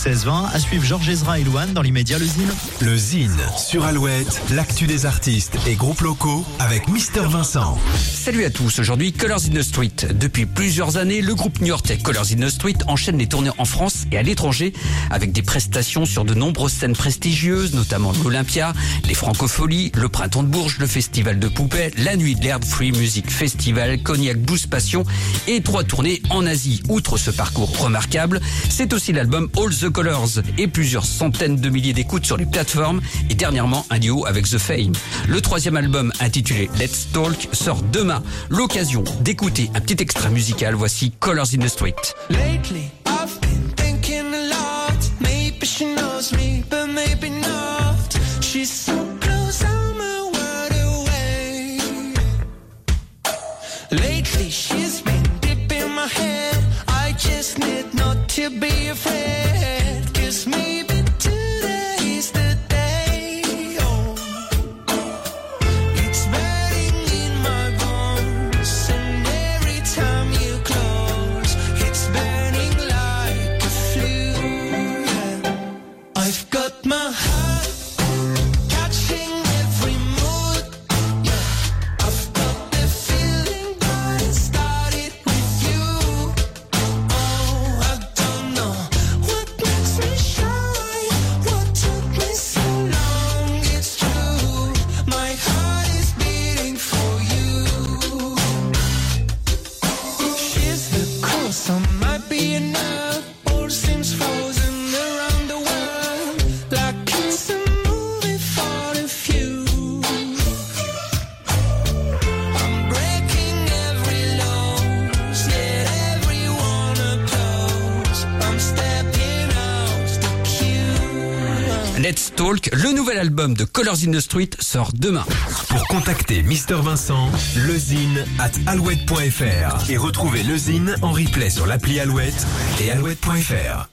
16-20. À suivre Georges Ezra et Louane dans l'immédiat le Zine. Le Zine sur Alouette, l'actu des artistes et groupes locaux avec Mister Vincent. Salut à tous, aujourd'hui Colors in the Street. Depuis plusieurs années, le groupe new-yorkais Colors in the Street enchaîne les tournées en France et à l'étranger avec des prestations sur de nombreuses scènes prestigieuses, notamment l'Olympia, les Francopholies, le Printemps de Bourges, le Festival de Poupée, la Nuit de l'Herbe Free Music Festival, Cognac Boost Passion et trois tournées en Asie. Outre ce parcours remarquable, c'est aussi l'album All the Colors et plusieurs centaines de milliers d'écoutes sur les plateformes et dernièrement un duo avec The Fame. Le troisième album intitulé Let's Talk sort demain. L'occasion d'écouter un petit extrait musical. Voici Colors in the Street. Lately, been my head. I just not be afraid. Cause maybe today's the day. Oh. It's burning in my bones, and every time you close, it's burning like a flue. I've got my heart the Let's Talk, le nouvel album de Colors in the Street sort demain. Pour contacter Mister Vincent, lezine at alouette.fr et retrouver lezine en replay sur l'appli Alouette et alouette.fr.